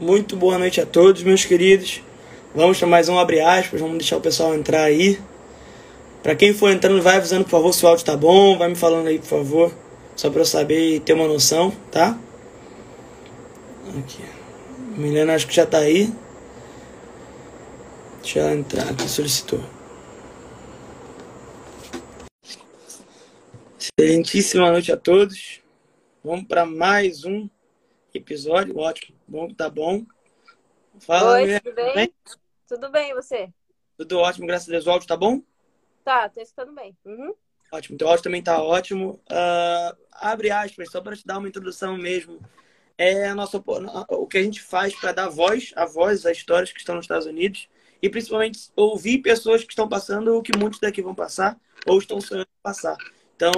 Muito boa noite a todos, meus queridos. Vamos para mais um abre aspas, vamos deixar o pessoal entrar aí. Para quem for entrando, vai avisando, por favor, se o áudio tá bom, vai me falando aí, por favor, só para eu saber e ter uma noção, tá? Aqui. Milena acho que já tá aí. Deixa ela entrar aqui, solicitou. Excelentíssima noite a todos. Vamos para mais um episódio. Ótimo, bom tá bom. Fala, Oi, tudo bem? bem? Tudo bem, e você? Tudo ótimo, graças a Deus. O áudio tá bom? Tá, tô escutando bem. Uhum. Ótimo, teu áudio também tá ótimo. Uh, abre aspas, só para te dar uma introdução mesmo. É a nossa, o que a gente faz para dar voz a voz às histórias que estão nos Estados Unidos e principalmente ouvir pessoas que estão passando o que muitos daqui vão passar ou estão sonhando passar. Então,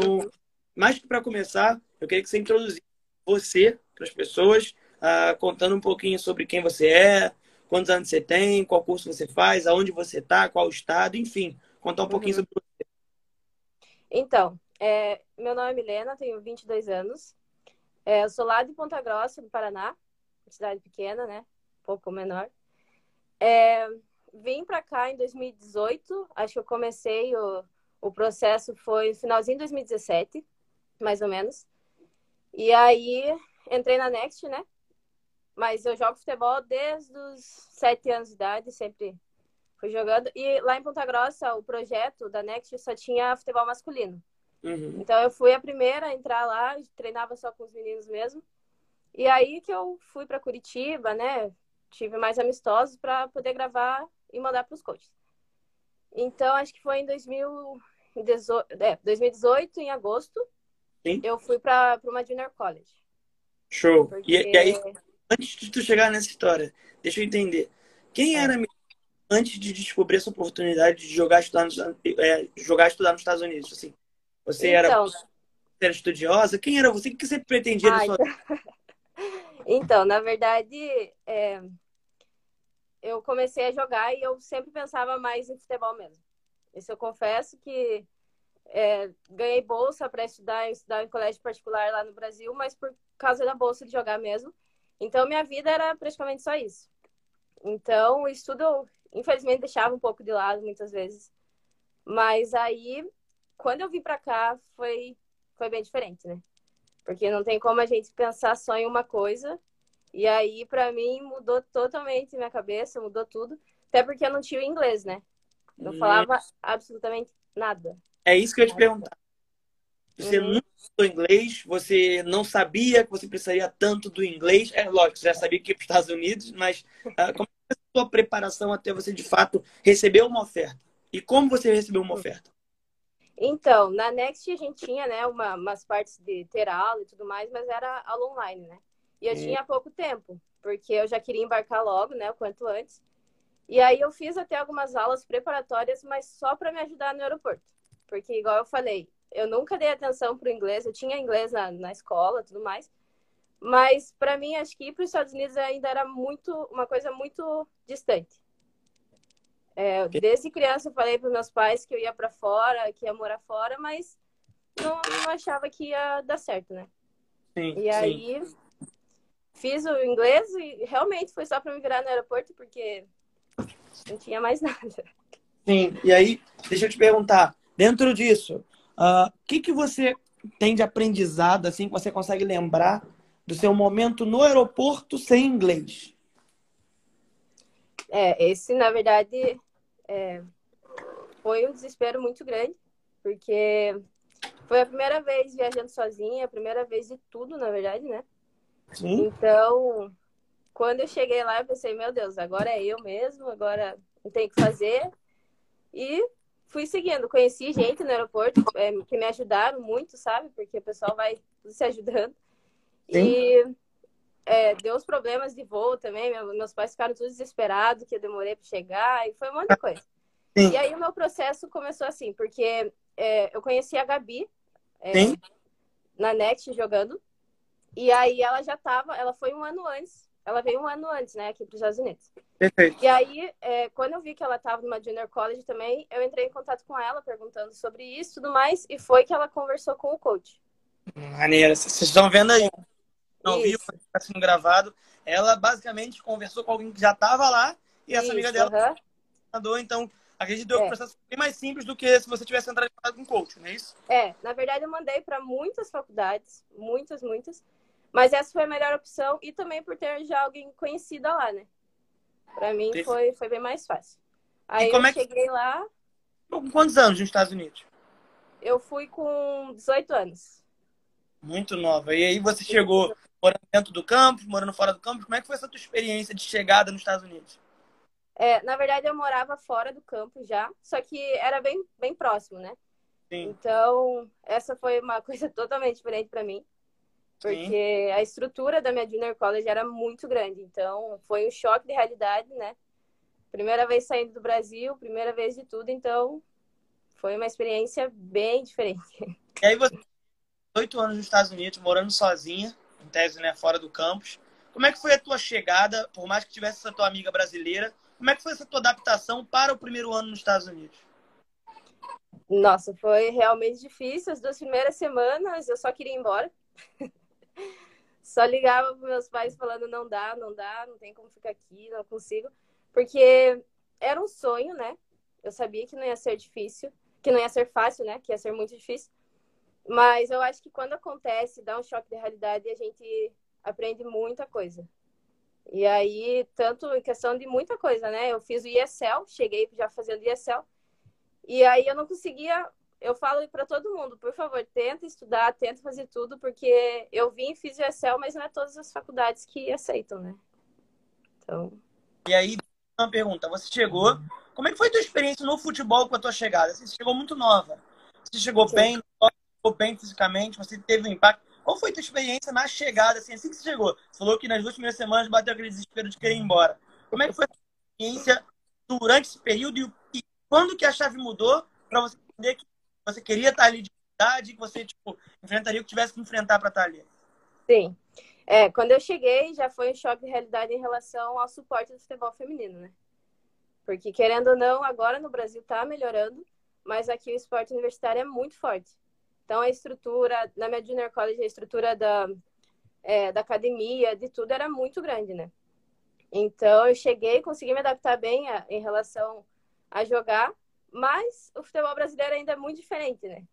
mais que para começar, eu queria que você introduzisse você para as pessoas, uh, contando um pouquinho sobre quem você é, quantos anos você tem, qual curso você faz, aonde você está, qual estado, enfim, contar um pouquinho uhum. sobre você. Então, é, meu nome é Milena, tenho 22 anos. É, eu sou lá de Ponta Grossa, do Paraná, cidade pequena, né? Um pouco menor. É, vim para cá em 2018, acho que eu comecei o, o processo foi no finalzinho de 2017, mais ou menos. E aí entrei na Next, né? Mas eu jogo futebol desde os sete anos de idade, sempre fui jogando. E lá em Ponta Grossa, o projeto da Next só tinha futebol masculino. Uhum. Então eu fui a primeira a entrar lá, treinava só com os meninos mesmo. E aí que eu fui para Curitiba, né? Tive mais amistosos para poder gravar e mandar para os coaches. Então acho que foi em 2000 é, 2018, em agosto, Sim. eu fui para uma junior college. Show. Porque... E, e, aí, antes de tu chegar nessa história, deixa eu entender. Quem é. era antes de descobrir essa oportunidade de jogar estudar nos, é, jogar estudar nos Estados Unidos? Assim, você então... era, era estudiosa? Quem era você? O que você pretendia Ai, na sua então... então, na verdade, é... eu comecei a jogar e eu sempre pensava mais em futebol mesmo. Isso eu confesso que é, ganhei bolsa para estudar, estudar em colégio particular lá no Brasil, mas por causa da bolsa de jogar mesmo. Então, minha vida era praticamente só isso. Então, o estudo, infelizmente, deixava um pouco de lado muitas vezes. Mas aí, quando eu vim para cá, foi, foi bem diferente, né? Porque não tem como a gente pensar só em uma coisa. E aí, para mim, mudou totalmente minha cabeça, mudou tudo. Até porque eu não tinha inglês, né? Não falava absolutamente nada. É isso que eu ia te perguntar. Você uhum. não estudou inglês, você não sabia que você precisaria tanto do inglês. É lógico, você já sabia que ia para os Estados Unidos, mas uh, como foi a sua preparação até você, de fato, receber uma oferta? E como você recebeu uma oferta? Então, na Next a gente tinha, né, uma, umas partes de ter aula e tudo mais, mas era aula online, né? E eu hum. tinha pouco tempo, porque eu já queria embarcar logo, né, o quanto antes. E aí eu fiz até algumas aulas preparatórias, mas só para me ajudar no aeroporto. Porque, igual eu falei, eu nunca dei atenção para o inglês, eu tinha inglês na, na escola tudo mais. Mas, para mim, acho que ir para os Estados Unidos ainda era muito uma coisa muito distante. É, desde criança eu falei para meus pais que eu ia para fora, que ia morar fora, mas não, não, achava que ia dar certo, né? Sim, e aí sim. fiz o inglês e realmente foi só para me virar no aeroporto, porque não tinha mais nada. Sim, e aí, deixa eu te perguntar, dentro disso, o uh, que, que você tem de aprendizado, assim, que você consegue lembrar do seu momento no aeroporto sem inglês? É, esse, na verdade, é, foi um desespero muito grande, porque foi a primeira vez viajando sozinha, a primeira vez de tudo, na verdade, né? Sim. Então, quando eu cheguei lá, eu pensei, meu Deus, agora é eu mesmo, agora não tem o que fazer. E fui seguindo. Conheci gente no aeroporto é, que me ajudaram muito, sabe? Porque o pessoal vai se ajudando. Sim. E é, deu os problemas de voo também. meus pais ficaram todos desesperados que eu demorei para chegar. E foi um monte de coisa. Sim. E aí o meu processo começou assim, porque é, eu conheci a Gabi é, na Next jogando. E aí ela já tava, ela foi um ano antes ela veio um ano antes, né, aqui para os Estados Unidos. Perfeito. E aí, é, quando eu vi que ela estava numa junior college também, eu entrei em contato com ela, perguntando sobre isso e tudo mais, e foi que ela conversou com o coach. Maneira, vocês estão vendo aí. Não viu, está sendo gravado. ela basicamente conversou com alguém que já estava lá e essa Isso, amiga dela mandou, então acredito que é. o processo bem mais simples do que se você tivesse entrado em contato com um coach, não é isso? É, na verdade eu mandei para muitas faculdades, muitas, muitas, mas essa foi a melhor opção e também por ter já alguém conhecida lá, né? Para mim foi, foi bem mais fácil. Aí eu é que... cheguei lá. Com quantos anos nos Estados Unidos? Eu fui com 18 anos. Muito nova. E aí você chegou morando dentro do campus, morando fora do campus. Como é que foi essa tua experiência de chegada nos Estados Unidos? É, na verdade, eu morava fora do campus já, só que era bem, bem próximo, né? Sim. Então, essa foi uma coisa totalmente diferente para mim, porque Sim. a estrutura da minha junior college era muito grande. Então, foi um choque de realidade, né? Primeira vez saindo do Brasil, primeira vez de tudo, então foi uma experiência bem diferente. E aí você, oito anos nos Estados Unidos, morando sozinha, em tese, né, fora do campus. Como é que foi a tua chegada, por mais que tivesse essa tua amiga brasileira, como é que foi essa tua adaptação para o primeiro ano nos Estados Unidos? Nossa, foi realmente difícil. As duas primeiras semanas eu só queria ir embora. só ligava para meus pais falando não dá, não dá, não tem como ficar aqui, não consigo. Porque era um sonho, né? Eu sabia que não ia ser difícil que não ia ser fácil, né? Que ia ser muito difícil. Mas eu acho que quando acontece, dá um choque de realidade e a gente aprende muita coisa. E aí, tanto em questão de muita coisa, né? Eu fiz o ESL, cheguei já fazendo ESL. E aí eu não conseguia. Eu falo para todo mundo, por favor, tenta estudar, tenta fazer tudo, porque eu vim e fiz o ESL, mas não é todas as faculdades que aceitam, né? Então. E aí, uma pergunta: você chegou como é que foi a tua experiência no futebol com a tua chegada? Você chegou muito nova. Você chegou Sim. bem, chegou bem fisicamente, você teve um impacto. Qual foi a tua experiência na chegada, assim, assim que você chegou? Você falou que nas duas primeiras semanas bateu aquele desespero de querer ir embora. Como é que foi a tua experiência durante esse período e, quando que a chave mudou para você entender que você queria estar ali de verdade, que você tipo, enfrentaria o que tivesse que enfrentar para estar ali? Sim. É, quando eu cheguei, já foi um choque de realidade em relação ao suporte do futebol feminino, né? Porque, querendo ou não, agora no Brasil está melhorando, mas aqui o esporte universitário é muito forte. Então, a estrutura, na minha junior college, a estrutura da, é, da academia, de tudo, era muito grande, né? Então, eu cheguei, consegui me adaptar bem a, em relação a jogar, mas o futebol brasileiro ainda é muito diferente, né?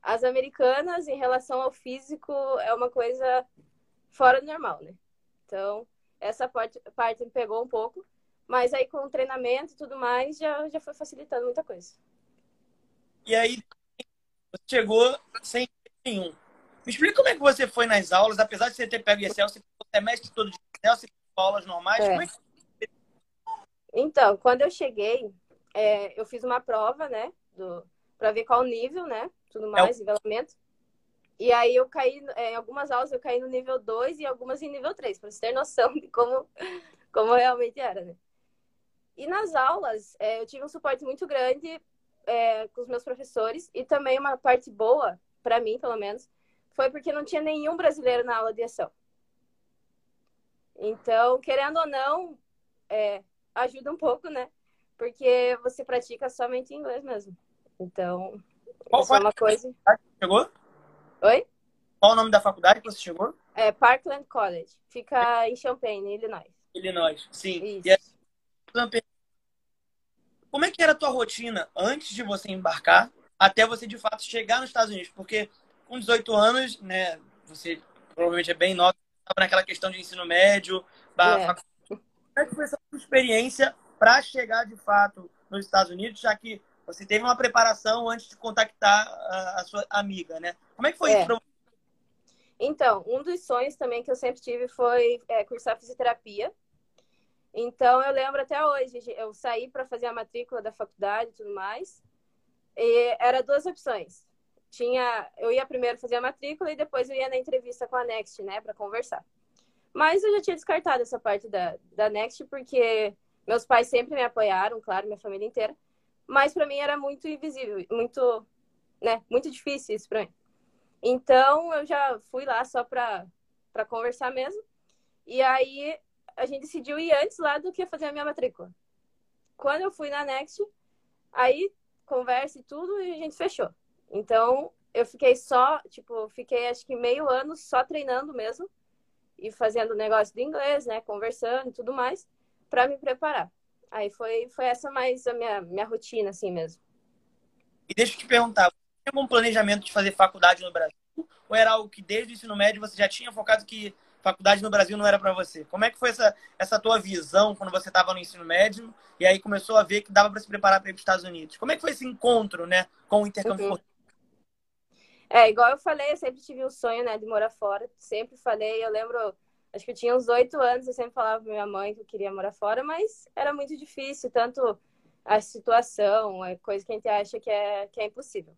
As americanas, em relação ao físico, é uma coisa fora do normal, né? Então, essa parte, parte me pegou um pouco, mas aí com o treinamento e tudo mais, já, já foi facilitando muita coisa. E aí, você chegou sem nenhum. Me explica como é que você foi nas aulas, apesar de você ter pego Excel, você é mestre todo de Excel, você aulas normais, é. como é que... Então, quando eu cheguei, é, eu fiz uma prova, né, do, pra ver qual nível, né, tudo mais, é nivelamento. E aí eu caí, é, em algumas aulas eu caí no nível 2 e algumas em nível 3, para você ter noção de como, como realmente era, né? E nas aulas, é, eu tive um suporte muito grande é, com os meus professores e também uma parte boa, para mim, pelo menos, foi porque não tinha nenhum brasileiro na aula de ação. Então, querendo ou não, é, ajuda um pouco, né? Porque você pratica somente inglês mesmo. Então, Qual é uma coisa. Chegou? Oi? Qual o nome da faculdade que você chegou? É Parkland College. Fica em Champaign, Illinois. Illinois, sim. Isso. E como é que era a tua rotina antes de você embarcar até você de fato chegar nos Estados Unidos? Porque com 18 anos, né, você provavelmente é bem nova, estava naquela questão de ensino médio, é. Como é que foi essa experiência para chegar de fato nos Estados Unidos, já que você teve uma preparação antes de contactar a, a sua amiga, né? Como é que foi é. isso você? Então, um dos sonhos também que eu sempre tive foi é, cursar fisioterapia. Então, eu lembro até hoje, eu saí para fazer a matrícula da faculdade e tudo mais, e era duas opções. Tinha, eu ia primeiro fazer a matrícula e depois eu ia na entrevista com a Next, né, para conversar. Mas eu já tinha descartado essa parte da, da Next porque meus pais sempre me apoiaram, claro, minha família inteira. Mas para mim era muito invisível, muito, né, muito difícil isso para mim. Então eu já fui lá só para para conversar mesmo. E aí a gente decidiu ir antes lá do que fazer a minha matrícula. Quando eu fui na Next, aí conversa e tudo e a gente fechou. Então, eu fiquei só, tipo, fiquei acho que meio ano só treinando mesmo. ir fazendo negócio de inglês, né? Conversando e tudo mais, para me preparar. Aí foi, foi essa mais a minha, minha rotina, assim mesmo. E deixa eu te perguntar, você tinha algum planejamento de fazer faculdade no Brasil? Ou era algo que desde o ensino médio você já tinha focado que faculdade no Brasil não era para você? Como é que foi essa, essa tua visão quando você estava no ensino médio e aí começou a ver que dava para se preparar para ir para os Estados Unidos? Como é que foi esse encontro, né, com o intercâmbio? Uhum. É, igual eu falei, eu sempre tive o sonho, né, de morar fora. Sempre falei, eu lembro, acho que eu tinha uns oito anos, eu sempre falava pra minha mãe que eu queria morar fora, mas era muito difícil, tanto a situação, é coisa que a gente acha que é, que é impossível.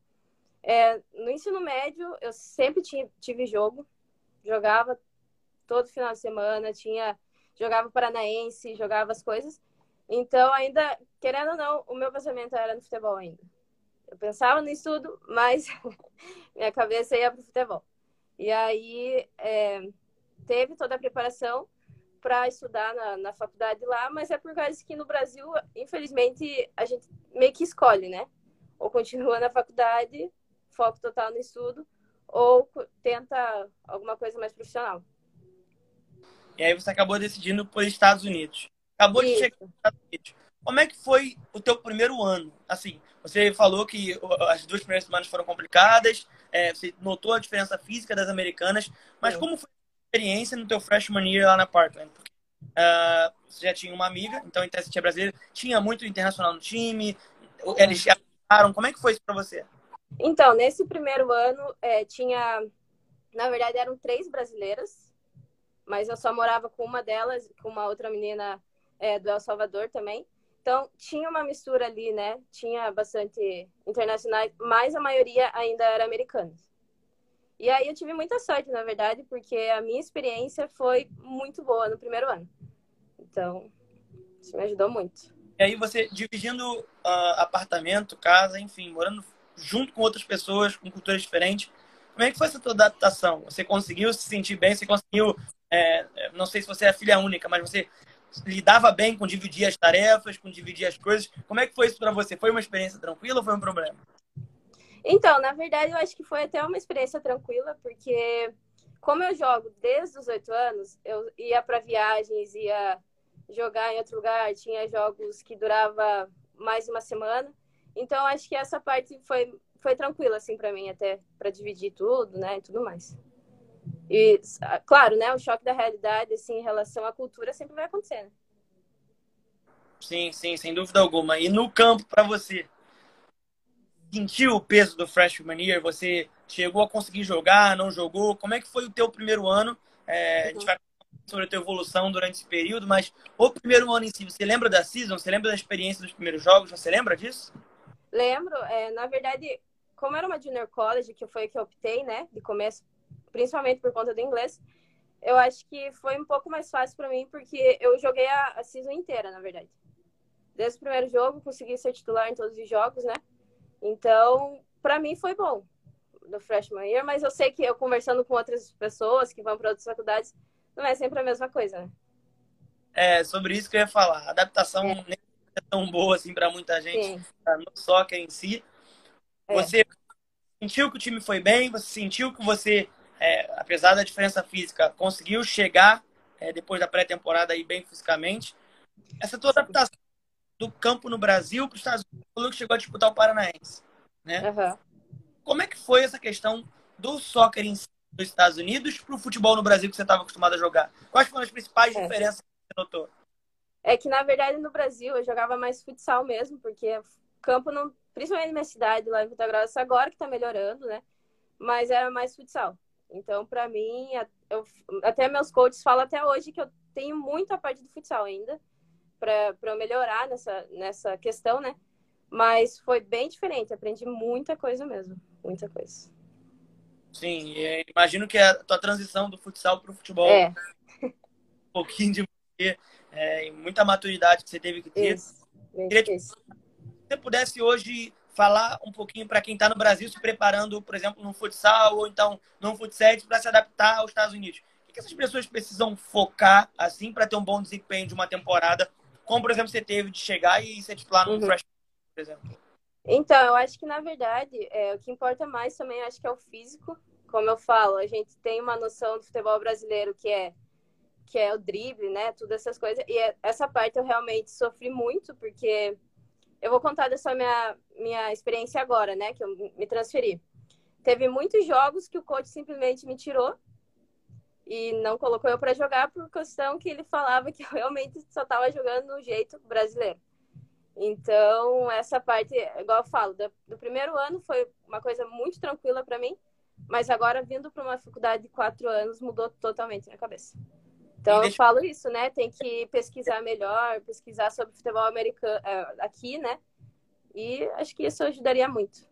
É, no ensino médio, eu sempre tinha, tive jogo, jogava todo final de semana, tinha jogava paranaense, jogava as coisas. Então, ainda, querendo ou não, o meu pensamento era no futebol ainda. Eu pensava no estudo, mas minha cabeça ia para o futebol. E aí, é, teve toda a preparação para estudar na, na faculdade lá, mas é por causa que no Brasil, infelizmente, a gente meio que escolhe, né? Ou continua na faculdade, foco total no estudo, ou tenta alguma coisa mais profissional. E aí você acabou decidindo por Estados Unidos. Acabou Isso. de chegar nos Estados Unidos. Como é que foi o teu primeiro ano? Assim, você falou que as duas primeiras semanas foram complicadas, é, você notou a diferença física das americanas, mas como foi experiência no teu freshman year lá na Parkland? Porque, uh, você já tinha uma amiga, então em teste tinha brasileiro, tinha muito internacional no time, eles chegaram, como é que foi isso para você? Então, nesse primeiro ano, é, tinha, na verdade, eram três brasileiras, mas eu só morava com uma delas, com uma outra menina é, do El Salvador também. Então, tinha uma mistura ali, né? Tinha bastante internacionais, mas a maioria ainda era americana. E aí eu tive muita sorte, na verdade, porque a minha experiência foi muito boa no primeiro ano. Então, isso me ajudou muito. E aí você dividindo uh, apartamento, casa, enfim, morando junto com outras pessoas, com culturas diferentes, como é que foi essa tua adaptação? Você conseguiu se sentir bem? Você conseguiu é, não sei se você é filha única, mas você lidava bem com dividir as tarefas, com dividir as coisas. Como é que foi isso para você? Foi uma experiência tranquila ou foi um problema? Então, na verdade, eu acho que foi até uma experiência tranquila, porque como eu jogo desde os oito anos, eu ia para viagens, ia jogar em outro lugar, tinha jogos que durava mais uma semana. Então, acho que essa parte foi, foi tranquila, assim, para mim, até para dividir tudo, né, e tudo mais. E, claro, né, o choque da realidade, assim, em relação à cultura sempre vai acontecer, né? Sim, sim, sem dúvida alguma. E no campo, para você, sentiu o peso do freshman year? Você chegou a conseguir jogar, não jogou? Como é que foi o teu primeiro ano? É, A gente vai falar sobre a tua evolução durante esse período, mas o primeiro ano em si, você lembra da season? Você lembra da experiência dos primeiros jogos? Você lembra disso? Lembro. É, na verdade, como era uma junior college, que foi que eu optei, né, de começo principalmente por conta do inglês, eu acho que foi um pouco mais fácil para mim, porque eu joguei a, a season inteira, na verdade. Desde o primeiro jogo, consegui ser titular em todos os jogos, né? Então, para mim foi bom do freshman year, mas eu sei que eu conversando com outras pessoas que vão para outras faculdades, não é sempre a mesma coisa, né? É, sobre isso que eu ia falar. A adaptação é. nem é tão boa assim para muita gente tá? no soccer em si. É. Você sentiu que o time foi bem? Você sentiu que você é, apesar da diferença física, conseguiu chegar é, depois da pré-temporada aí bem fisicamente. Essa tua adaptação do campo no Brasil para os Estados Unidos, que chegou a disputar o Paranaense, né? Uhum. Como é que foi essa questão do soccer em si, dos Estados Unidos para o futebol no Brasil que você estava acostumado a jogar? Quais foram as principais é. diferenças que você notou? É que, na verdade, no Brasil eu jogava mais futsal mesmo, porque campo, não, principalmente na minha cidade, lá em Ponta Grossa, agora que está melhorando, né? Mas era mais futsal. Então, para mim, eu, até meus coaches falam até hoje que eu tenho muito a parte do futsal ainda para eu melhorar nessa, nessa questão, né? Mas foi bem diferente, aprendi muita coisa mesmo, muita coisa. Sim, imagino que a tua transição do futsal para o futebol é. um pouquinho de é, muita maturidade que você teve que ter. Isso, Queria, se você pudesse hoje falar um pouquinho para quem está no Brasil se preparando, por exemplo, no futsal ou então no futsal para se adaptar aos Estados Unidos. O que essas pessoas precisam focar assim para ter um bom desempenho de uma temporada, como por exemplo você teve de chegar e ser titular no uhum. Fresh, por exemplo? Então, eu acho que na verdade é, o que importa mais também acho que é o físico. Como eu falo, a gente tem uma noção do futebol brasileiro que é que é o drible, né? Todas essas coisas. E é, essa parte eu realmente sofri muito, porque eu vou contar dessa minha, minha experiência agora, né? Que eu me transferi. Teve muitos jogos que o coach simplesmente me tirou e não colocou eu para jogar por questão que ele falava que eu realmente só estava jogando no jeito brasileiro. Então, essa parte, igual eu falo, do, do primeiro ano foi uma coisa muito tranquila para mim, mas agora vindo para uma faculdade de quatro anos mudou totalmente minha cabeça. Então, eu falo isso, né? Tem que pesquisar melhor, pesquisar sobre futebol americano é, aqui, né? E acho que isso ajudaria muito.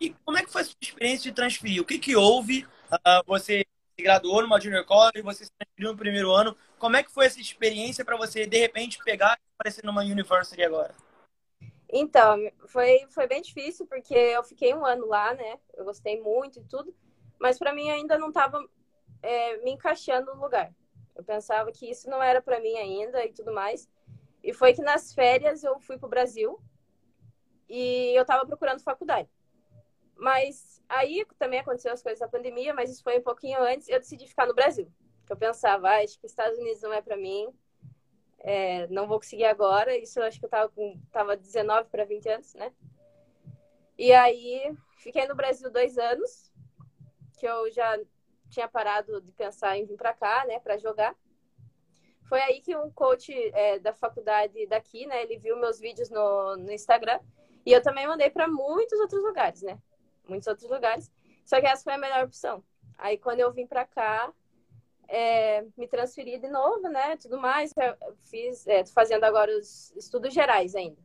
E como é que foi a sua experiência de transferir? O que, que houve? Uh, você graduou numa junior college, você se no primeiro ano. Como é que foi essa experiência para você, de repente, pegar e aparecer numa university agora? Então, foi, foi bem difícil, porque eu fiquei um ano lá, né? Eu gostei muito e tudo. Mas para mim ainda não estava é, me encaixando no lugar. Eu pensava que isso não era para mim ainda e tudo mais. E foi que nas férias eu fui para o Brasil e eu estava procurando faculdade. Mas aí também aconteceu as coisas da pandemia, mas isso foi um pouquinho antes. Eu decidi ficar no Brasil. Eu pensava, ah, acho que os Estados Unidos não é para mim. É, não vou conseguir agora. Isso eu acho que eu estava com tava 19 para 20 anos, né? E aí fiquei no Brasil dois anos, que eu já tinha parado de pensar em vir para cá, né, para jogar. Foi aí que um coach é, da faculdade daqui, né, ele viu meus vídeos no, no Instagram e eu também mandei para muitos outros lugares, né, muitos outros lugares. Só que essa foi a melhor opção. Aí quando eu vim para cá, é, me transferi de novo, né, tudo mais. Eu fiz, é, fazendo agora os estudos gerais ainda.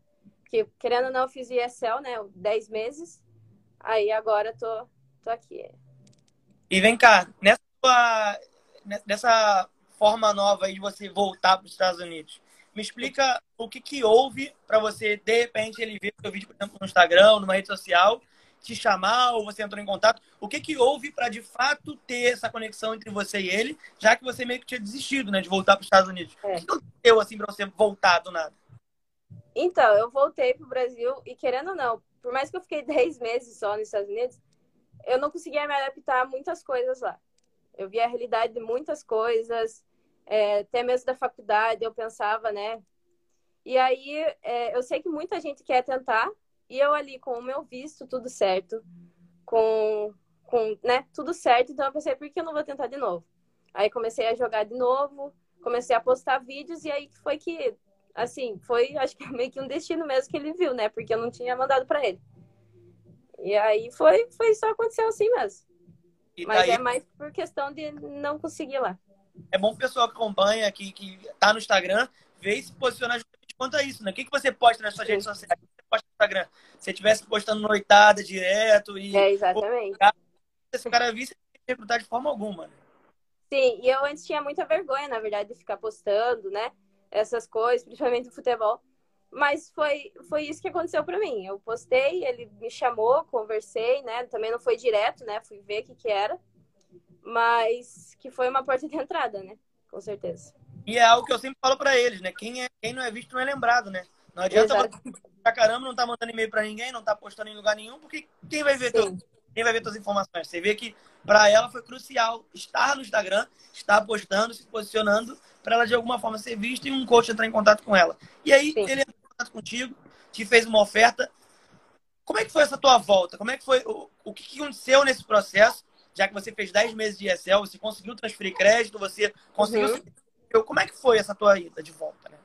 Porque, querendo ou não, eu fiz ESL, né, 10 meses. Aí agora tô, tô aqui. E vem cá, nessa, sua, nessa forma nova aí de você voltar para os Estados Unidos, me explica o que, que houve para você, de repente, ele ver o seu vídeo, por exemplo, no Instagram, numa rede social, te chamar ou você entrou em contato. O que, que houve para, de fato, ter essa conexão entre você e ele, já que você meio que tinha desistido né, de voltar para os Estados Unidos? É. O que aconteceu assim, para você voltar do nada? Então, eu voltei para o Brasil e, querendo ou não, por mais que eu fiquei 10 meses só nos Estados Unidos, eu não conseguia me adaptar a muitas coisas lá. Eu via a realidade de muitas coisas, é, até mesmo da faculdade, eu pensava, né? E aí, é, eu sei que muita gente quer tentar, e eu ali com o meu visto, tudo certo, com, com né, tudo certo, então eu pensei, por que eu não vou tentar de novo? Aí comecei a jogar de novo, comecei a postar vídeos, e aí foi que, assim, foi, acho que meio que um destino mesmo que ele viu, né? Porque eu não tinha mandado para ele. E aí foi, foi só aconteceu assim mesmo. E Mas daí... é mais por questão de não conseguir lá. É bom o pessoal que acompanha, que, que tá no Instagram, ver e se posicionar justamente quanto a isso, né? O que, que você posta nas suas Sim. redes sociais? O que você posta no Instagram? Se você estivesse postando noitada direto e. É, exatamente. Se o cara visse, recrutar de forma alguma. Né? Sim, e eu antes tinha muita vergonha, na verdade, de ficar postando, né? Essas coisas, principalmente no futebol. Mas foi, foi isso que aconteceu para mim. Eu postei, ele me chamou, conversei, né? Também não foi direto, né? Fui ver o que, que era. Mas que foi uma porta de entrada, né? Com certeza. E é algo que eu sempre falo para eles, né? Quem, é, quem não é visto não é lembrado, né? Não adianta Exato. pra caramba, não tá mandando e-mail para ninguém, não tá postando em lugar nenhum, porque quem vai ver teu, quem vai ver suas informações? Você vê que para ela foi crucial estar no Instagram, estar postando, se posicionando, para ela de alguma forma ser vista e um coach entrar em contato com ela. E aí Sim. ele contato contigo, te fez uma oferta. Como é que foi essa tua volta? Como é que foi o, o que aconteceu nesse processo? Já que você fez 10 meses de ESL, você conseguiu transferir crédito, você conseguiu. Uhum. Como é que foi essa tua ida de volta, né?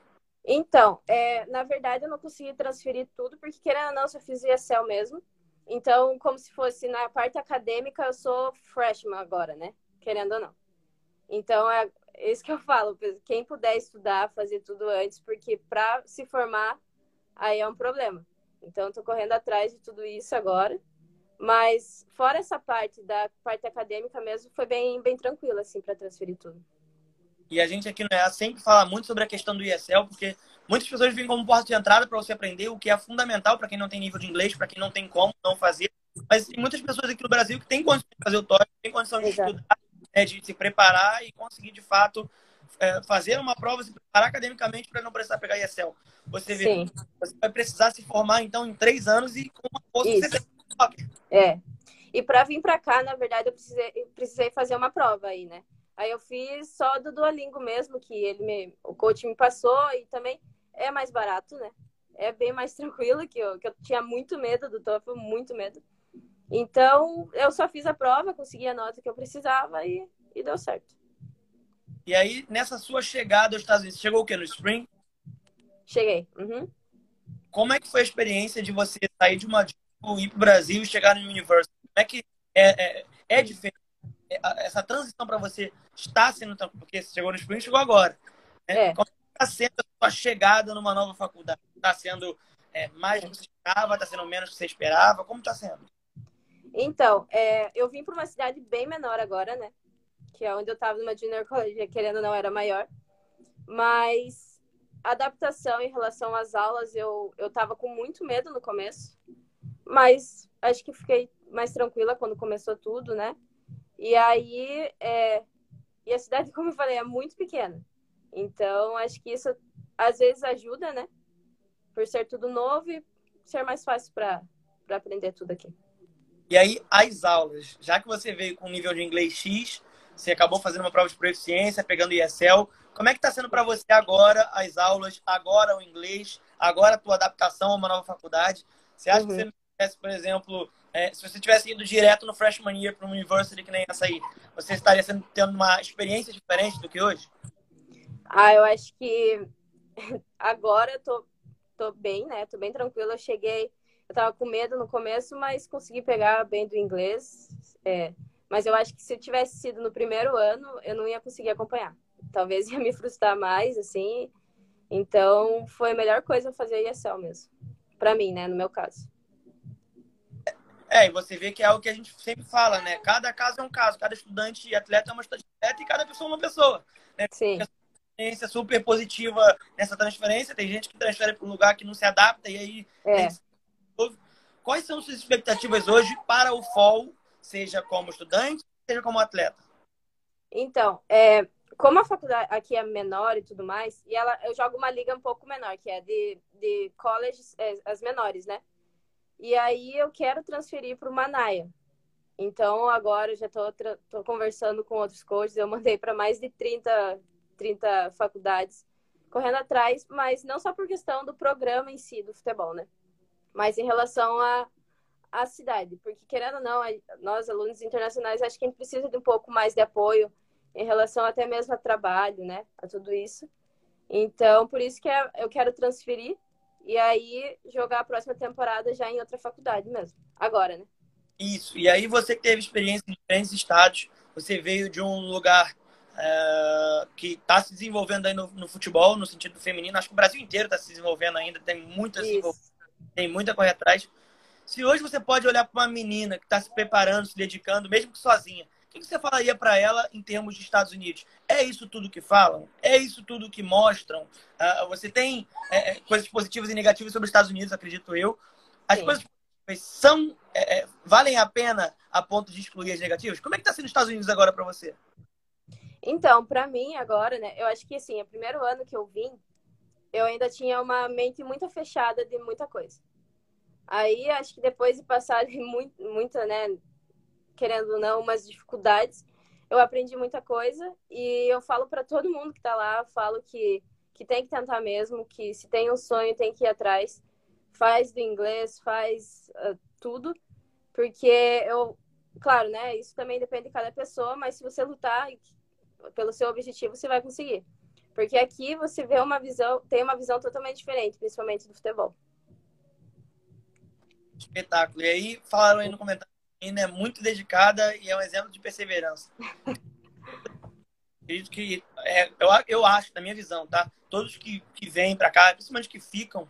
Então, é, na verdade, eu não consegui transferir tudo, porque querendo ou não, só fiz ESL mesmo. Então, como se fosse na parte acadêmica, eu sou freshman agora, né? Querendo ou não. Então, é isso que eu falo. Quem puder estudar, fazer tudo antes, porque para se formar, aí é um problema. Então, estou correndo atrás de tudo isso agora. Mas, fora essa parte da parte acadêmica mesmo, foi bem, bem tranquilo, assim, para transferir tudo. E a gente aqui no EA sempre fala muito sobre a questão do ESL, porque muitas pessoas vêm como porta de entrada para você aprender, o que é fundamental para quem não tem nível de inglês, para quem não tem como não fazer. Mas tem muitas pessoas aqui no Brasil que têm condição de fazer o TOEFL, têm condição de Exato. estudar, né, de se preparar e conseguir, de fato, é, fazer uma prova, se preparar academicamente para não precisar pegar ESL. Você vê, Sim. você vai precisar se formar, então, em três anos e com uma força Isso. você É. E para vir para cá, na verdade, eu precisei, precisei fazer uma prova aí, né? Aí eu fiz só do Duolingo mesmo, que ele me, o coach me passou e também é mais barato, né? É bem mais tranquilo, que eu, que eu tinha muito medo do TOEFL, muito medo. Então, eu só fiz a prova, consegui a nota que eu precisava e, e deu certo. E aí, nessa sua chegada aos Estados Unidos, chegou o quê? No Spring? Cheguei. Uhum. Como é que foi a experiência de você sair de uma ir para o Brasil e chegar no University? Como é que é, é, é diferente? Essa transição para você está sendo porque você chegou no Spring chegou agora. Né? É. Como está sendo a sua chegada numa nova faculdade? Está sendo é, mais do que você esperava? Está sendo menos do que você esperava? Como está sendo? Então, é, eu vim para uma cidade bem menor agora, né? Que é onde eu estava numa junior college, querendo ou não, era maior. Mas a adaptação em relação às aulas, eu, eu tava com muito medo no começo. Mas acho que fiquei mais tranquila quando começou tudo, né? E aí, é... e a cidade, como eu falei, é muito pequena. Então, acho que isso às vezes ajuda, né? Por ser tudo novo e ser mais fácil para aprender tudo aqui. E aí, as aulas, já que você veio com um nível de inglês X, você acabou fazendo uma prova de proficiência, pegando ESL, como é que está sendo para você agora as aulas, agora o inglês, agora a tua adaptação a uma nova faculdade? Você acha uhum. que você por exemplo, é, se você tivesse ido direto no freshman year para uma university que nem essa aí, você estaria sendo, tendo uma experiência diferente do que hoje? Ah, eu acho que agora eu tô, tô bem, né? Tô bem tranquila. Eu cheguei eu tava com medo no começo, mas consegui pegar bem do inglês. É. Mas eu acho que se eu tivesse sido no primeiro ano, eu não ia conseguir acompanhar. Talvez ia me frustrar mais, assim. Então, foi a melhor coisa fazer a ESL mesmo. Para mim, né? No meu caso. É, e você vê que é algo que a gente sempre fala, né? Cada caso é um caso, cada estudante e atleta é uma estudante atleta e cada pessoa é uma pessoa. Né? Sim. Experiência super positiva nessa transferência. Tem gente que transfere para um lugar que não se adapta e aí é. Quais são suas expectativas hoje para o fall, seja como estudante, seja como atleta? Então, é, como a faculdade aqui é menor e tudo mais, e ela, eu jogo uma liga um pouco menor, que é de, de colleges, é, as menores, né? E aí eu quero transferir para o Manaia. Então, agora eu já estou conversando com outros coaches, eu mandei para mais de 30, 30 faculdades correndo atrás, mas não só por questão do programa em si do futebol, né? mas em relação à a, a cidade, porque querendo ou não, nós alunos internacionais acho que a gente precisa de um pouco mais de apoio em relação até mesmo a trabalho, né, a tudo isso. Então, por isso que é, eu quero transferir e aí jogar a próxima temporada já em outra faculdade mesmo, agora, né? Isso. E aí você que teve experiência em diferentes estados, você veio de um lugar é, que está se desenvolvendo aí no, no, futebol, no sentido feminino. Acho que o Brasil inteiro está se desenvolvendo ainda, tem muita tem muita correr atrás. Se hoje você pode olhar para uma menina que está se preparando, se dedicando, mesmo que sozinha, o que você falaria para ela em termos de Estados Unidos? É isso tudo que falam? É isso tudo que mostram? Uh, você tem é, é, coisas positivas e negativas sobre os Estados Unidos, acredito eu. As Sim. coisas são é, é, valem a pena a ponto de excluir as negativas? Como é que está sendo os Estados Unidos agora para você? Então, para mim agora, né? Eu acho que assim, é o primeiro ano que eu vim, eu ainda tinha uma mente muito fechada de muita coisa. Aí, acho que depois de passar muito, muita, né, querendo ou não, umas dificuldades, eu aprendi muita coisa e eu falo para todo mundo que está lá, falo que, que tem que tentar mesmo, que se tem um sonho, tem que ir atrás. Faz do inglês, faz uh, tudo, porque eu, claro, né, isso também depende de cada pessoa, mas se você lutar pelo seu objetivo, você vai conseguir. Porque aqui você vê uma visão, tem uma visão totalmente diferente, principalmente do futebol. Espetáculo. E aí, falaram aí no comentário, ainda é muito dedicada e é um exemplo de perseverança. Acredito que, é, eu, eu acho, na minha visão, tá? Todos que, que vêm para cá, principalmente que ficam,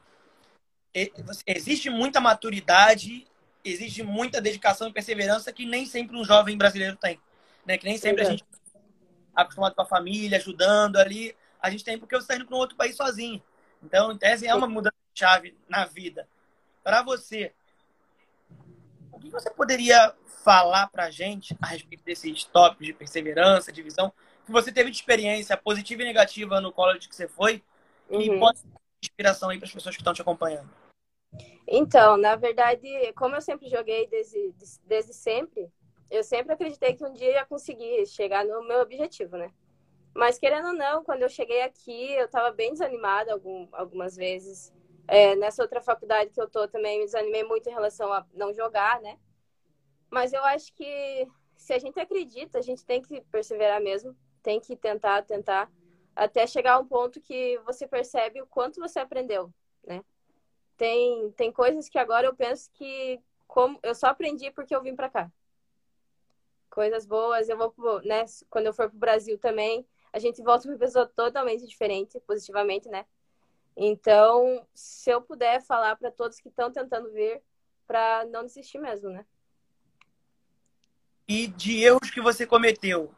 existe muita maturidade, existe muita dedicação e perseverança que nem sempre um jovem brasileiro tem. Né? Que nem sempre a gente é acostumado com a família, ajudando ali a gente tem porque você está indo para um outro país sozinho. Então, em tese, é uma mudança de chave na vida. Para você, que você poderia falar para a gente a respeito desses tópicos de perseverança, de visão, que você teve de experiência positiva e negativa no college que você foi, e uhum. pode ser inspiração aí para as pessoas que estão te acompanhando? Então, na verdade, como eu sempre joguei desde, desde sempre, eu sempre acreditei que um dia ia conseguir chegar no meu objetivo, né? Mas querendo ou não, quando eu cheguei aqui, eu estava bem desanimada algum, algumas vezes. É, nessa outra faculdade que eu tô também me desanimei muito em relação a não jogar, né? Mas eu acho que se a gente acredita, a gente tem que perseverar mesmo, tem que tentar, tentar, até chegar a um ponto que você percebe o quanto você aprendeu, né? Tem, tem coisas que agora eu penso que como eu só aprendi porque eu vim para cá. Coisas boas, eu vou, né, quando eu for pro Brasil também, a gente volta uma pessoa totalmente diferente, positivamente, né? Então, se eu puder falar para todos que estão tentando vir, para não desistir mesmo, né? E de erros que você cometeu,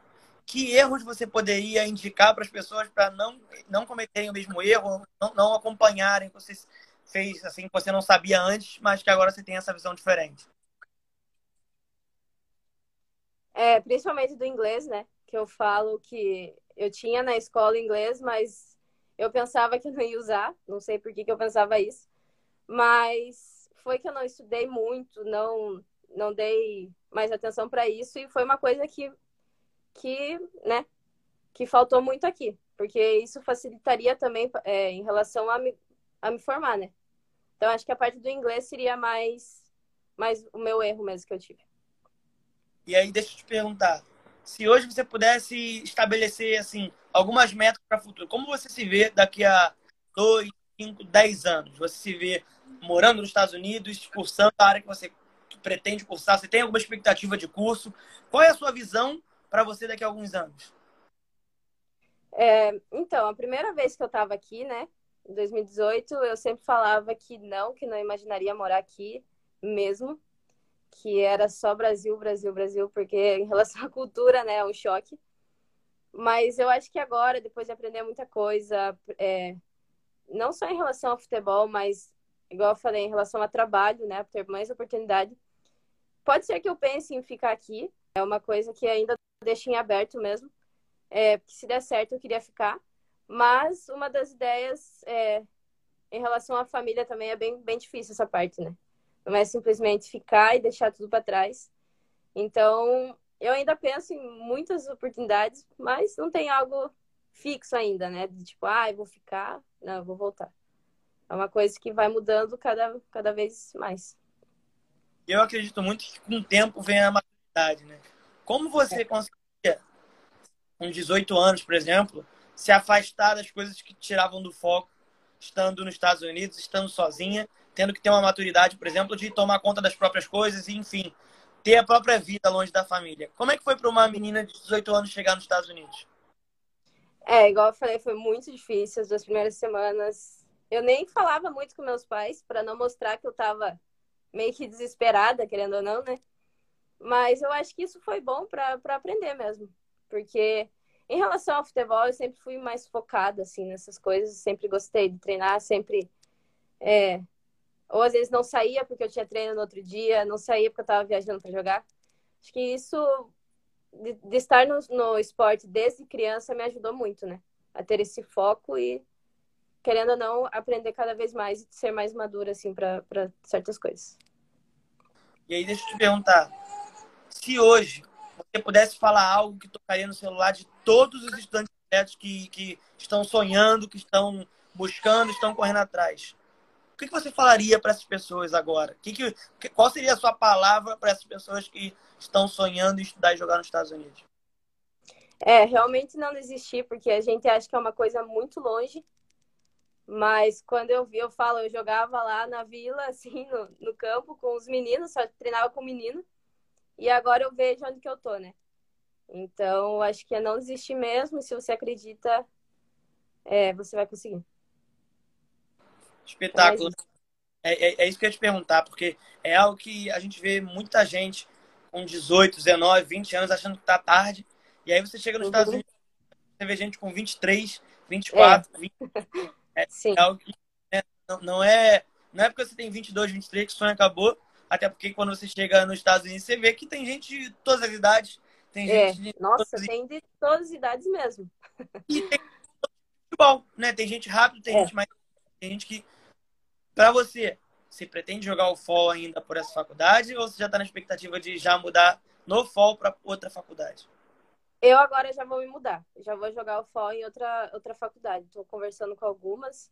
que erros você poderia indicar para as pessoas para não, não cometerem o mesmo erro, não, não acompanharem que você fez assim que você não sabia antes, mas que agora você tem essa visão diferente? É, principalmente do inglês, né? Que eu falo que eu tinha na escola inglês, mas eu pensava que eu não ia usar. Não sei por que, que eu pensava isso. Mas foi que eu não estudei muito, não, não dei mais atenção para isso. E foi uma coisa que, que, né, que faltou muito aqui. Porque isso facilitaria também é, em relação a me, a me formar, né? Então, acho que a parte do inglês seria mais, mais o meu erro mesmo que eu tive. E aí, deixa eu te perguntar se hoje você pudesse estabelecer assim algumas metas para o futuro, como você se vê daqui a dois, cinco, dez anos? Você se vê morando nos Estados Unidos, cursando a área que você pretende cursar? Você tem alguma expectativa de curso? Qual é a sua visão para você daqui a alguns anos? É, então, a primeira vez que eu estava aqui, né, em 2018, eu sempre falava que não, que não imaginaria morar aqui mesmo que era só Brasil, Brasil, Brasil, porque em relação à cultura, né, é um choque. Mas eu acho que agora, depois de aprender muita coisa, é, não só em relação ao futebol, mas, igual eu falei, em relação ao trabalho, né, ter mais oportunidade, pode ser que eu pense em ficar aqui. É uma coisa que ainda deixo em aberto mesmo. É, porque se der certo, eu queria ficar. Mas uma das ideias é, em relação à família também é bem, bem difícil essa parte, né? Não é simplesmente ficar e deixar tudo para trás. Então, eu ainda penso em muitas oportunidades, mas não tem algo fixo ainda, né? De tipo, ah, eu vou ficar, não, eu vou voltar. É uma coisa que vai mudando cada, cada vez mais. Eu acredito muito que com o tempo vem a maturidade, né? Como você é. conseguia, com 18 anos, por exemplo, se afastar das coisas que tiravam do foco, estando nos Estados Unidos, estando sozinha tendo que ter uma maturidade, por exemplo, de tomar conta das próprias coisas e, enfim, ter a própria vida longe da família. Como é que foi para uma menina de 18 anos chegar nos Estados Unidos? É, igual eu falei, foi muito difícil as duas primeiras semanas. Eu nem falava muito com meus pais para não mostrar que eu estava meio que desesperada, querendo ou não, né? Mas eu acho que isso foi bom para aprender mesmo. Porque em relação ao futebol, eu sempre fui mais focada assim nessas coisas, sempre gostei de treinar, sempre é, ou às vezes não saía porque eu tinha treino no outro dia, não saía porque eu estava viajando para jogar. Acho que isso, de, de estar no, no, esporte desde criança, me ajudou muito, né? A ter esse foco e, querendo ou não, aprender cada vez mais e ser mais madura, assim, para certas coisas. E aí, deixa eu te perguntar: se hoje você pudesse falar algo que tocaria no celular de todos os estudantes que, que estão sonhando, que estão buscando, estão correndo atrás, o que, você falaria para essas pessoas agora? Que que, qual seria a sua palavra para essas pessoas que estão sonhando em estudar e jogar nos Estados Unidos? É, realmente não desistir, porque a gente acha que é uma coisa muito longe. Mas quando eu vi, eu falo, eu jogava lá na vila, assim, no, no campo, com os meninos, só treinava com menino. E agora eu vejo onde que eu tô, né? Então, acho que é não desistir mesmo. Se você acredita, é, você vai conseguir. Espetáculo. É, é, é, isso que eu ia te perguntar, porque é algo que a gente vê muita gente com 18, 19, 20 anos achando que tá tarde. E aí você chega nos uhum. Estados Unidos, você vê gente com 23, 24, é. 20. É, Sim. é algo que né, não, não, é, não é porque você tem 22, 23 que o sonho acabou. Até porque quando você chega nos Estados Unidos, você vê que tem gente de todas as idades. Tem é. gente Nossa, tem de todas as idades mesmo. E tem futebol, né? Tem gente rápido, tem é. gente mais. Tem gente que para você, você pretende jogar o FOL ainda por essa faculdade ou você já está na expectativa de já mudar no FOL para outra faculdade? Eu agora já vou me mudar. Já vou jogar o FOL em outra, outra faculdade. Estou conversando com algumas.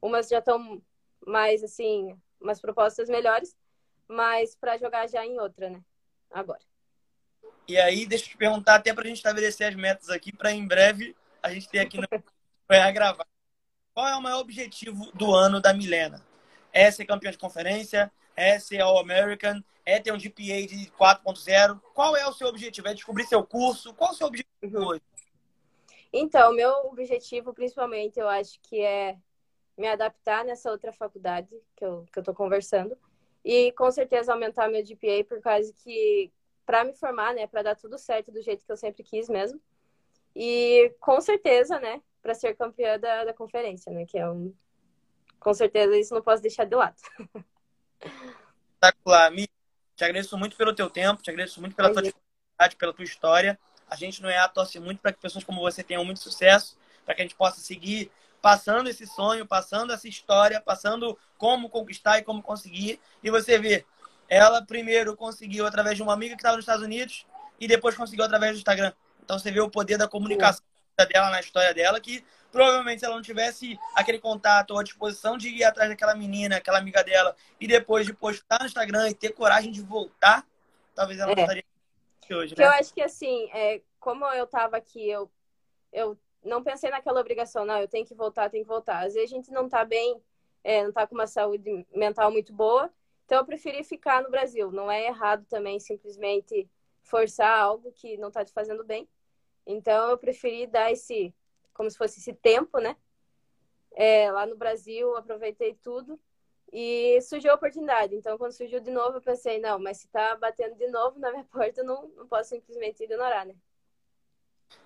Umas já estão mais, assim, umas propostas melhores. Mas para jogar já em outra, né? Agora. E aí, deixa eu te perguntar, até para a gente estabelecer as metas aqui, para em breve a gente ter aqui no... para gravar. Qual é o maior objetivo do ano da Milena? É ser campeão de conferência? É ser All-American? é ter um GPA de 4.0? Qual é o seu objetivo? É descobrir seu curso? Qual é o seu objetivo hoje? Então, meu objetivo, principalmente, eu acho que é me adaptar nessa outra faculdade que eu, que eu conversando. E, com certeza, aumentar meu GPA, por causa que, para me formar, né, para dar tudo certo do jeito que eu sempre quis mesmo. E, com certeza, né, para ser campeã da, da conferência, né, que é um... Com certeza, isso não posso deixar de lado. Espetacular. Te agradeço muito pelo teu tempo, te agradeço muito pela tua disponibilidade, pela tua história. A gente não é a torce muito para que pessoas como você tenham muito sucesso, para que a gente possa seguir passando esse sonho, passando essa história, passando como conquistar e como conseguir. E você vê, ela primeiro conseguiu através de uma amiga que estava nos Estados Unidos e depois conseguiu através do Instagram. Então você vê o poder da comunicação dela na história dela, que provavelmente se ela não tivesse aquele contato ou a disposição de ir atrás daquela menina, aquela amiga dela, e depois de postar no Instagram e ter coragem de voltar, talvez ela é. não estaria aqui hoje. Né? Eu acho que assim, é, como eu tava aqui, eu, eu não pensei naquela obrigação, não, eu tenho que voltar, tenho que voltar. Às vezes a gente não tá bem, é, não tá com uma saúde mental muito boa, então eu preferi ficar no Brasil. Não é errado também simplesmente forçar algo que não tá te fazendo bem. Então eu preferi dar esse como se fosse esse tempo, né? É, lá no Brasil, aproveitei tudo e surgiu a oportunidade. Então, quando surgiu de novo, eu pensei, não, mas se tá batendo de novo na minha porta, eu não, não posso simplesmente ignorar, né?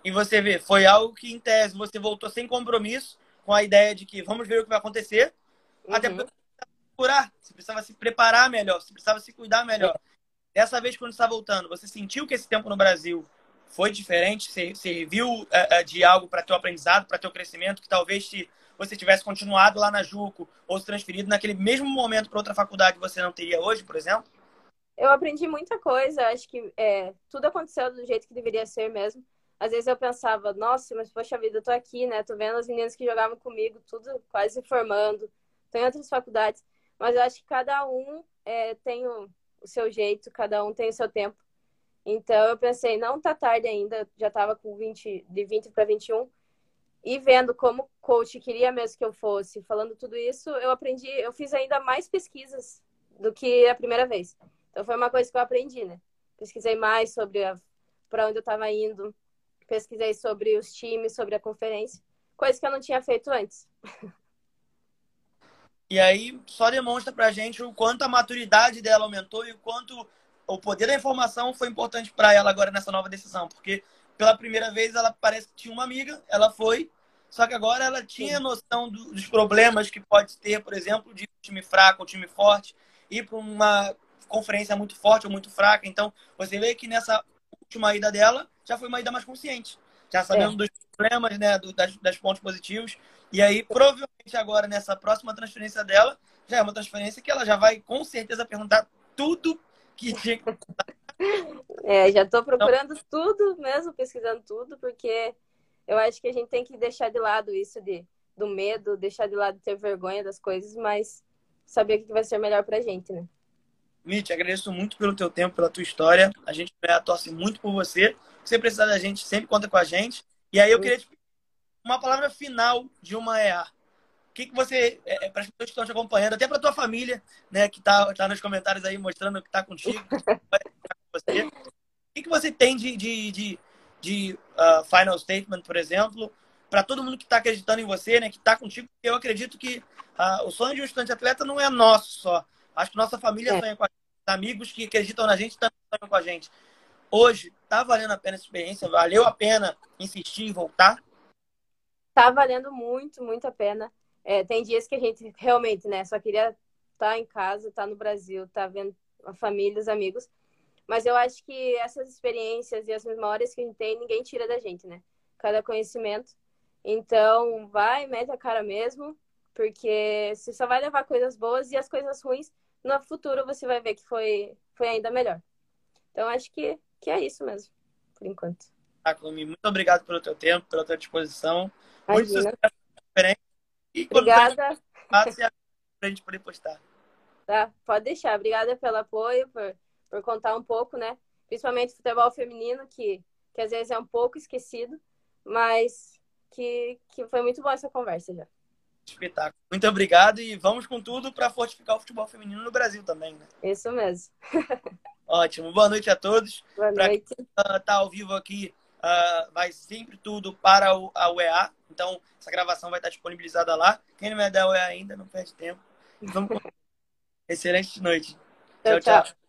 E você vê, foi algo que, em tese, você voltou sem compromisso, com a ideia de que vamos ver o que vai acontecer, uhum. até porque você curar, você precisava se preparar melhor, você precisava se cuidar melhor. Dessa vez, quando está voltando, você sentiu que esse tempo no Brasil foi diferente? Serviu é, é, de algo para teu aprendizado, para teu crescimento, que talvez se você tivesse continuado lá na Juco ou se transferido naquele mesmo momento para outra faculdade você não teria hoje, por exemplo? Eu aprendi muita coisa. Acho que é, tudo aconteceu do jeito que deveria ser mesmo. Às vezes eu pensava, nossa, mas poxa vida, eu tô aqui, né? Tô vendo as meninas que jogavam comigo, tudo quase se formando. Tô em outras faculdades. Mas eu acho que cada um é, tem o, o seu jeito, cada um tem o seu tempo. Então eu pensei, não tá tarde ainda, já estava com 20, de 20 para 21. E vendo como o coach queria mesmo que eu fosse, falando tudo isso, eu aprendi, eu fiz ainda mais pesquisas do que a primeira vez. Então foi uma coisa que eu aprendi, né? Pesquisei mais sobre para onde eu estava indo, pesquisei sobre os times, sobre a conferência, coisa que eu não tinha feito antes. E aí só demonstra pra gente o quanto a maturidade dela aumentou e o quanto o poder da informação foi importante para ela agora nessa nova decisão, porque pela primeira vez ela parece que tinha uma amiga, ela foi, só que agora ela tinha noção do, dos problemas que pode ter, por exemplo, de um time fraco ou um time forte, ir para uma conferência muito forte ou muito fraca. Então, você vê que nessa última ida dela já foi uma ida mais consciente, já sabendo é. dos problemas, né, do, das, das pontos positivos. E aí, provavelmente agora nessa próxima transferência dela, já é uma transferência que ela já vai com certeza perguntar tudo que tinha que É, já estou procurando tudo mesmo, pesquisando tudo, porque eu acho que a gente tem que deixar de lado isso de, do medo, deixar de lado ter vergonha das coisas, mas saber o que vai ser melhor pra gente, né? Mitch, agradeço muito pelo teu tempo, pela tua história. A gente torce muito por você. Se você precisar da gente, sempre conta com a gente. E aí eu queria te pedir uma palavra final de uma EA que, que você, é, é para as pessoas que estão te acompanhando, até para tua família, né, que está tá nos comentários aí mostrando que está contigo, você, o que, que você tem de, de, de, de uh, final statement, por exemplo, para todo mundo que está acreditando em você, né, que está contigo? Eu acredito que uh, o sonho de um estudante atleta não é nosso só. Acho que nossa família é. sonha com a gente, amigos que acreditam na gente também sonham com a gente. Hoje, tá valendo a pena essa experiência? Valeu a pena insistir e voltar? Tá valendo muito, muito a pena. É, tem dias que a gente realmente, né, só queria estar tá em casa, estar tá no Brasil, estar tá vendo a família, os amigos. Mas eu acho que essas experiências e as memórias que a gente tem, ninguém tira da gente, né? Cada conhecimento. Então, vai, mete a cara mesmo, porque você só vai levar coisas boas e as coisas ruins, no futuro você vai ver que foi, foi ainda melhor. Então, acho que, que é isso mesmo, por enquanto. Tá, Clumi, muito obrigado pelo teu tempo, pela tua disposição. Muito sucesso diferente. E Obrigada. Para a gente poder postar. Tá, pode deixar. Obrigada pelo apoio, por, por contar um pouco, né? Principalmente futebol feminino, que, que às vezes é um pouco esquecido, mas que, que foi muito boa essa conversa já. Espetáculo. Muito obrigado e vamos com tudo para fortificar o futebol feminino no Brasil também, né? Isso mesmo. Ótimo. Boa noite a todos. Boa noite. Para tá ao vivo aqui, uh, vai sempre tudo para o, a UEA. Então, essa gravação vai estar disponibilizada lá. Quem não é da UEA ainda, não perde tempo. Vamos Excelente noite. tchau. tchau. tchau.